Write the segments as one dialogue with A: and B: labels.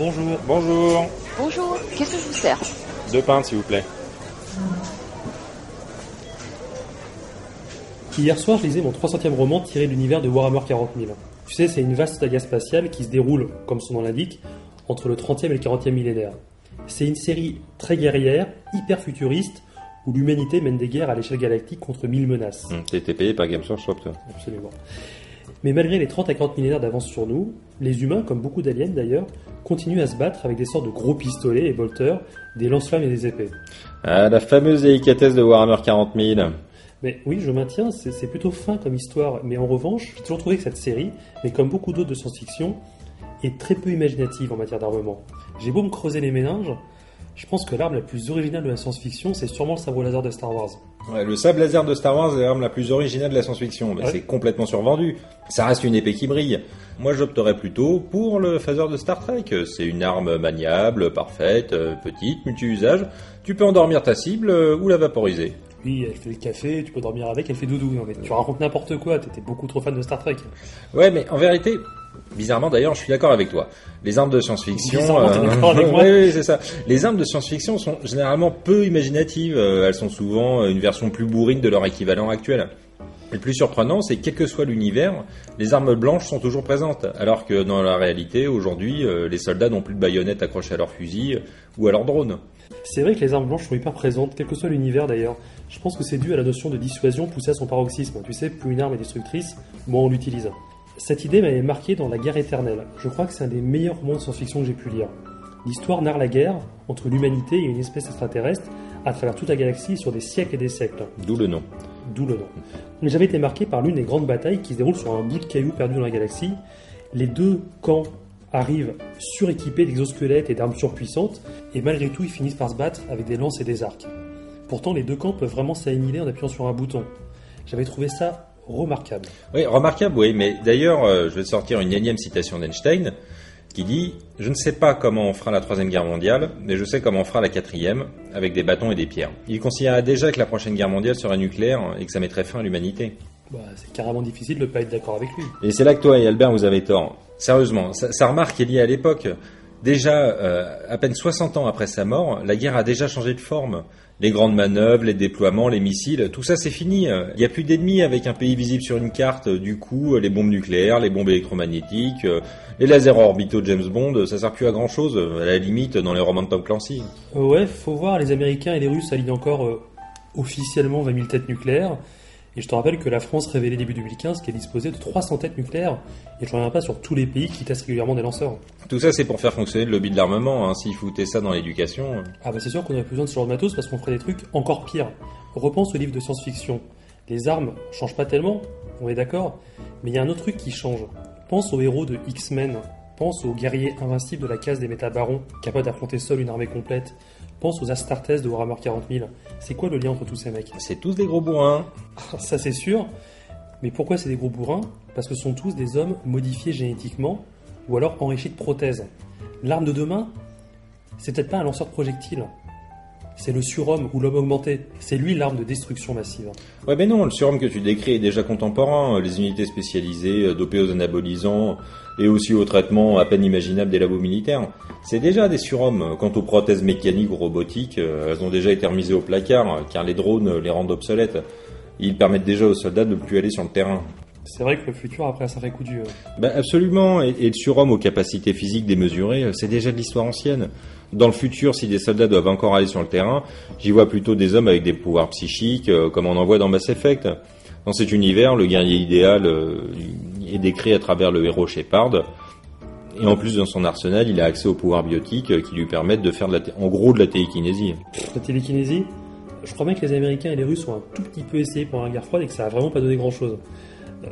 A: Bonjour.
B: Bonjour.
C: Bonjour, qu'est-ce que je vous sers
B: Deux pintes, s'il vous plaît.
A: Hier soir, je lisais mon 300e roman tiré de l'univers de Warhammer 40 000. Tu sais, c'est une vaste saga spatiale qui se déroule, comme son nom l'indique, entre le 30e et le 40e millénaire. C'est une série très guerrière, hyper futuriste, où l'humanité mène des guerres à l'échelle galactique contre mille menaces.
B: T'as été payé par Games Workshop, toi.
A: Absolument. Mais malgré les 30 à 40 millénaires d'avance sur nous, les humains, comme beaucoup d'aliens d'ailleurs, continuent à se battre avec des sortes de gros pistolets et bolters, des lance-flammes et des épées.
B: Ah, la fameuse délicatesse de Warhammer 40 000.
A: Mais oui, je maintiens, c'est c'est plutôt fin comme histoire, mais en revanche, j'ai toujours trouvé que cette série, mais comme beaucoup d'autres de science-fiction, est très peu imaginative en matière d'armement. J'ai beau me creuser les méninges, je pense que l'arme la plus originale de la science-fiction, c'est sûrement le sabre laser de Star Wars.
B: Ouais, le sable laser de Star Wars est l'arme la plus originale de la science-fiction. Bah,
A: Ouais.
B: C'est complètement survendu. Ça reste une épée qui brille. Moi, j'opterais plutôt pour le phaser de Star Trek. C'est une arme maniable, parfaite, euh, petite, multi-usage. Tu peux endormir ta cible euh, ou la vaporiser.
A: Oui, elle fait le café, tu peux dormir avec, elle fait doudou. Tu racontes n'importe quoi, t'étais beaucoup trop fan de Star Trek.
B: Ouais, mais en vérité, bizarrement d'ailleurs, je suis d'accord avec toi. Les armes de science-fiction,
A: moi
B: oui, oui, c'est ça. Les armes de science-fiction sont généralement peu imaginatives. Euh, Elles sont souvent une version plus bourrine de leur équivalent actuel. Et le plus surprenant, c'est que quel que soit l'univers, les armes blanches sont toujours présentes, alors que dans la réalité, aujourd'hui, euh, les soldats n'ont plus de baïonnettes accrochées à leur fusil euh, ou à leur drone.
A: C'est vrai que les armes blanches sont hyper présentes, quel que soit l'univers d'ailleurs. Je pense que c'est dû à la notion de dissuasion poussée à son paroxysme. Tu sais, plus une arme est destructrice, moins on l'utilise. Cette idée m'avait marqué dans La guerre éternelle. Je crois que c'est un des meilleurs romans de science-fiction que j'ai pu lire. L'histoire narre la guerre entre l'humanité et une espèce extraterrestre à travers toute la galaxie sur des siècles et des siècles.
B: D'où le nom.
A: D'où le nom. Mais j'avais été marqué par l'une des grandes batailles qui se déroule sur un bout de caillou perdu dans la galaxie. Les deux camps arrivent suréquipés d'exosquelettes et d'armes surpuissantes, et malgré tout, ils finissent par se battre avec des lances et des arcs. Pourtant, les deux camps peuvent vraiment s'annihiler en appuyant sur un bouton. J'avais trouvé ça remarquable.
B: Oui, remarquable, oui, mais d'ailleurs, euh, je vais sortir une énième citation d'Einstein qui dit Je ne sais pas comment on fera la troisième guerre mondiale, mais je sais comment on fera la quatrième, avec des bâtons et des pierres. Il considérait déjà que la prochaine guerre mondiale serait nucléaire et que ça mettrait fin à l'humanité.
A: Bah, c'est carrément difficile de ne pas être d'accord avec lui.
B: Et c'est là que toi et Albert, vous avez tort. Sérieusement, sa, sa remarque est liée à l'époque. Déjà, euh, à peine 60 ans après sa mort, la guerre a déjà changé de forme. Les grandes manœuvres, les déploiements, les missiles, tout ça c'est fini. Il n'y a plus d'ennemis avec un pays visible sur une carte. Du coup, les bombes nucléaires, les bombes électromagnétiques, euh, les lasers orbitaux de James Bond, ça sert plus à grand chose, à la limite dans les romans de Tom Clancy.
A: Euh, ouais, faut voir, les Américains et les Russes alignent encore euh, officiellement 20 000 têtes nucléaires. Et je te rappelle que la France révélait début 2015 qu'elle disposait de 300 têtes nucléaires. Et je ne reviens pas sur tous les pays qui testent régulièrement des lanceurs.
B: Tout ça c'est pour faire fonctionner le lobby de l'armement. Hein. S'ils foutaient ça dans l'éducation, euh,
A: Ah bah c'est sûr qu'on aurait plus besoin de ce genre de matos parce qu'on ferait des trucs encore pires. Repense au livre de science-fiction. Les armes changent pas tellement, on est d'accord, mais il y a un autre truc qui change. Pense aux héros de X-Men, pense aux guerriers invincibles de la case des métabarons, capables d'affronter seul une armée complète. Pense aux Astartes de Warhammer 40 000. C'est quoi le lien entre tous ces mecs?
B: C'est tous des gros bourrins.
A: Ça c'est sûr, mais pourquoi c'est des gros bourrins? Parce que ce sont tous des hommes modifiés génétiquement ou alors enrichis de prothèses. L'arme de demain, c'est peut-être pas un lanceur de projectiles. C'est le surhomme ou l'homme augmenté. C'est lui l'arme de destruction massive.
B: Ouais, mais non, le surhomme que tu décris est déjà contemporain. Les unités spécialisées, euh, dopées aux anabolisants et aussi aux traitements à peine imaginables des labos militaires. C'est déjà des surhommes. Quant aux prothèses mécaniques ou robotiques, euh, elles ont déjà été remisées au placard, car les drones euh, les rendent obsolètes. Ils permettent déjà aux soldats de ne plus aller sur le terrain.
A: C'est vrai que le futur après un sacré coup dur.
B: Bah, absolument, et, et le surhomme aux capacités physiques démesurées, euh, c'est déjà de l'histoire ancienne. Dans le futur, si des soldats doivent encore aller sur le terrain, j'y vois plutôt des hommes avec des pouvoirs psychiques, euh, comme on en voit dans Mass Effect. Dans cet univers, le guerrier idéal euh, est décrit à travers le héros Shepard, et en plus dans son arsenal, il a accès aux pouvoirs biotiques euh, qui lui permettent de faire de la en gros de la télékinésie.
A: La télékinésie, je crois bien que les Américains et les Russes ont un tout petit peu essayé pendant la guerre froide et que ça a vraiment pas donné grand chose.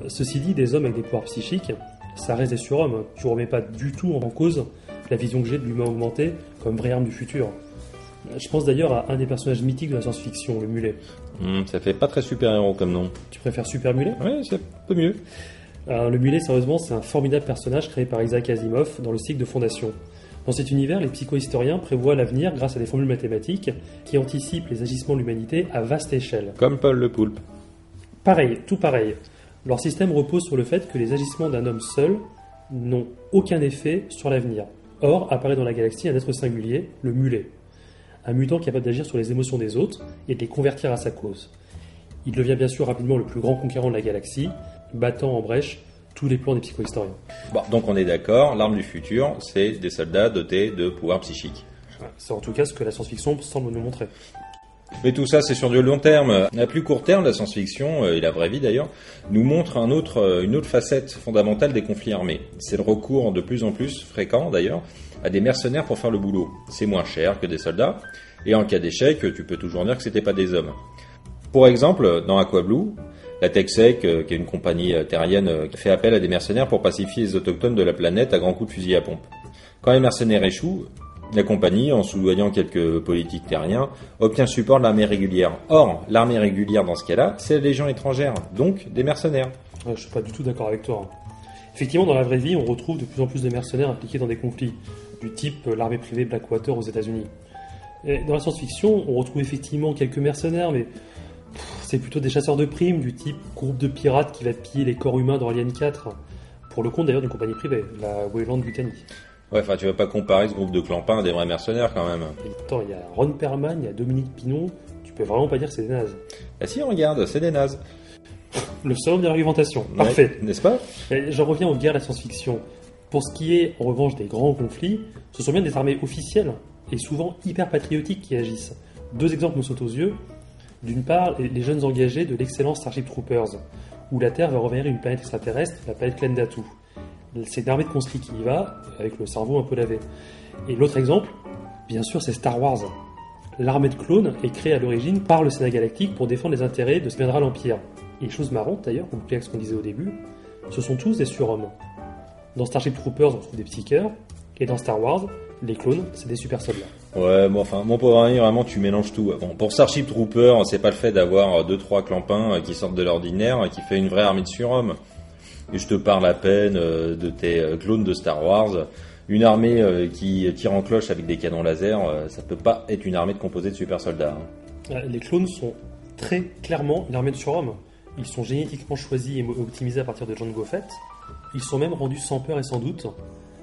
A: ceci dit, des hommes avec des pouvoirs psychiques, ça reste des surhommes. Tu remets pas du tout en cause la vision que j'ai de l'humain augmenté comme vraie arme du futur. Je pense d'ailleurs à un des personnages mythiques de la science-fiction, le mulet.
B: Hum, ça fait pas très super-héros comme nom.
A: Tu préfères Super Mulet?
B: Ouais, c'est un peu mieux.
A: Alors, Le mulet, sérieusement, c'est un formidable personnage créé par Isaac Asimov dans le cycle de Fondation. Dans cet univers, les psychohistoriens prévoient l'avenir grâce à des formules mathématiques qui anticipent les agissements de l'humanité à vaste échelle.
B: Comme Paul le Poulpe.
A: Pareil, tout pareil. Leur système repose sur le fait que les agissements d'un homme seul n'ont aucun effet sur l'avenir. Or, apparaît dans la galaxie un être singulier, le mulet. Un mutant capable d'agir sur les émotions des autres et de les convertir à sa cause. Il devient bien sûr rapidement le plus grand conquérant de la galaxie, battant en brèche tous les plans des psychohistoriens.
B: Bon, donc on est d'accord, l'arme du futur, c'est des soldats dotés de pouvoirs psychiques.
A: C'est en tout cas ce que la science-fiction semble nous montrer.
B: Mais tout ça, c'est sur du long terme. À plus court terme, la science-fiction, euh, et la vraie vie d'ailleurs, nous montre euh, une autre facette fondamentale des conflits armés. C'est le recours de plus en plus fréquent d'ailleurs à des mercenaires pour faire le boulot. C'est moins cher que des soldats, et en cas d'échec, tu peux toujours dire que c'était pas des hommes. Pour exemple, dans Aquablue, la TechSec, euh, qui est une compagnie terrienne, fait appel à des mercenaires pour pacifier les autochtones de la planète à grands coups de fusil à pompe. Quand les mercenaires échouent, la compagnie, en soudoyant quelques politiques terriens, obtient support de l'armée régulière. Or, l'armée régulière dans ce cas-là, c'est la légion étrangère, donc des mercenaires.
A: Ouais, je suis pas du tout d'accord avec toi. Effectivement, dans la vraie vie, on retrouve de plus en plus de mercenaires impliqués dans des conflits, du type euh, l'armée privée Blackwater aux États-Unis. Dans la science-fiction, on retrouve effectivement quelques mercenaires, mais c'est plutôt des chasseurs de primes, du type groupe de pirates qui va piller les corps humains dans Alien 4, pour le compte d'ailleurs d'une compagnie privée, la Wayland Butany.
B: Ouais, enfin, tu vas pas comparer ce groupe de clampins à des vrais mercenaires quand même.
A: Attends, il y a Ron Perlman, il y a Dominique Pinon, tu peux vraiment pas dire que c'est des nazes.
B: Ah si, regarde, c'est des nazes.
A: Le salon de l'argumentation, parfait.
B: N'est-ce pas?
A: J'en reviens aux guerres de la science-fiction. Pour ce qui est, en revanche, des grands conflits, ce sont bien des armées officielles et souvent hyper patriotiques qui agissent. Deux exemples me sautent aux yeux. D'une part, les jeunes engagés de l'excellent Starship Troopers, où la Terre va revenir une planète extraterrestre, la planète Klendatu c'est une armée de conscrits qui y va, avec le cerveau un peu lavé. Et l'autre exemple, bien sûr, c'est Star Wars. L'armée de clones est créée à l'origine par le Sénat galactique pour défendre les intérêts de ce viendra l'Empire. Et chose marrante d'ailleurs, pour vous ce qu'on disait au début, ce sont tous des surhommes. Dans Starship Troopers, on trouve des psycheurs, et dans Star Wars, les clones, c'est des super soldats.
B: Ouais, bon, enfin, mon pauvre ami, vraiment, tu mélanges tout. Bon, pour Starship Troopers, c'est pas le fait d'avoir deux trois clampins qui sortent de l'ordinaire qui fait une vraie armée de surhommes et je te parle à peine euh, de tes euh, clones de Star Wars. Une armée euh, qui tire en cloche avec des canons laser, ça peut pas être une armée de composée de super soldats.
A: Hein. Les clones sont très clairement une armée de surhommes. Ils sont génétiquement choisis et optimisés à partir de John Goffett. Ils sont même rendus sans peur et sans doute.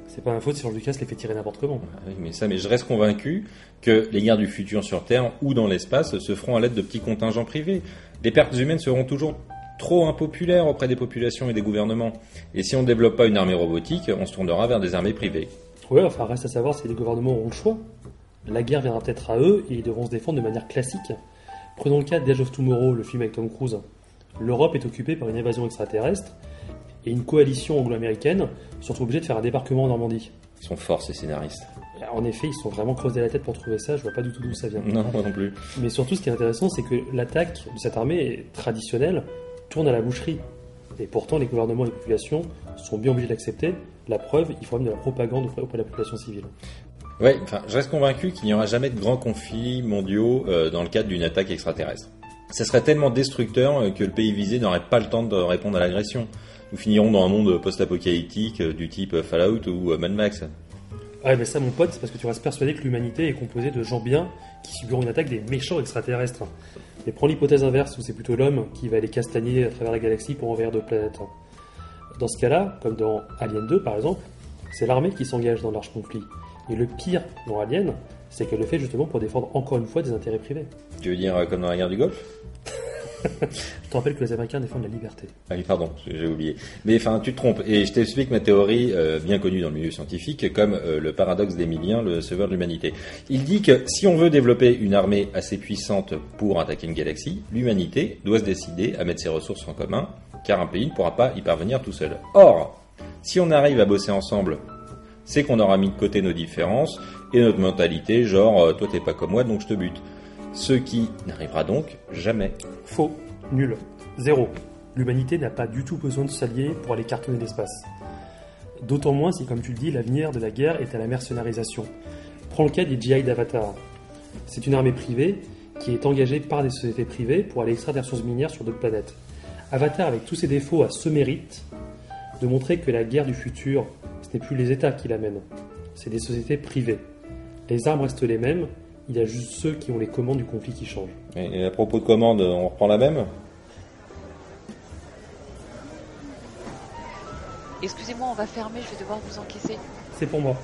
A: C'est pas un faute si George Lucas les fait tirer n'importe comment.
B: Ah mais ça, mais je reste convaincu que les guerres du futur sur Terre ou dans l'espace se feront à l'aide de petits contingents privés. Les pertes humaines seront toujours trop impopulaire auprès des populations et des gouvernements. Et si on ne développe pas une armée robotique, on se tournera vers des armées privées.
A: Ouais, enfin reste à savoir si les gouvernements auront le choix. La guerre viendra peut-être à eux et ils devront se défendre de manière classique. Prenons le cas d'Age of Tomorrow, le film avec Tom Cruise. L'Europe est occupée par une invasion extraterrestre et une coalition anglo-américaine se retrouve obligée de faire un débarquement en Normandie.
B: Ils sont forts ces scénaristes.
A: En effet, ils sont vraiment creusés la tête pour trouver ça, je vois pas du tout d'où ça vient.
B: Non, moi non plus.
A: Mais surtout, ce qui est intéressant, c'est que l'attaque de cette armée traditionnelle tourne à la boucherie. Et pourtant, les gouvernements et les populations sont bien obligés d'accepter. La preuve, il faut même de la propagande auprès de la population civile.
B: Oui, enfin, je reste convaincu qu'il n'y aura jamais de grands conflits mondiaux euh, dans le cadre d'une attaque extraterrestre. Ça serait tellement destructeur euh, que le pays visé n'aurait pas le temps de répondre à l'agression. Nous finirons dans un monde post-apocalyptique euh, du type Fallout ou Mad Max.
A: Ah, mais ça, mon pote, c'est parce que tu restes persuadé que l'humanité est composée de gens bien qui subiront une attaque des méchants extraterrestres. Mais prends l'hypothèse inverse où c'est plutôt l'homme qui va les castagner à travers la galaxie pour envahir d'autres planètes. Dans ce cas-là, comme dans Alien 2 par exemple, c'est l'armée qui s'engage dans l'arche conflit. Et le pire dans Alien, c'est qu'elle le fait justement pour défendre encore une fois des intérêts privés.
B: Tu veux dire euh, comme dans la guerre du Golfe?
A: je te rappelle que les Américains défendent la liberté.
B: Ah oui, pardon, j'ai oublié. Mais enfin, tu te trompes. Et je t'explique ma théorie, euh, bien connue dans le milieu scientifique, comme euh, le paradoxe d'Emilien, le sauveur de l'humanité. Il dit que si on veut développer une armée assez puissante pour attaquer une galaxie, l'humanité doit se décider à mettre ses ressources en commun, car un pays ne pourra pas y parvenir tout seul. Or, si on arrive à bosser ensemble, c'est qu'on aura mis de côté nos différences et notre mentalité, genre euh, toi t'es pas comme moi donc je te bute ce qui n'arrivera donc jamais.
A: Faux, nul, zéro. L'humanité n'a pas du tout besoin de s'allier pour aller cartonner l'espace. D'autant moins si, comme tu le dis, l'avenir de la guerre est à la mercénarisation. Prends le cas des GI d'Avatar. C'est une armée privée qui est engagée par des sociétés privées pour aller extraire des ressources minières sur d'autres planètes. Avatar, avec tous ses défauts, a ce mérite de montrer que la guerre du futur, ce n'est plus les États qui l'amènent, c'est des sociétés privées. Les armes restent les mêmes, il y a juste ceux qui ont les commandes du conflit qui changent.
B: Et, à propos de commandes, on reprend la même?
C: Excusez-moi, on va fermer, je vais devoir vous encaisser.
A: C'est pour moi.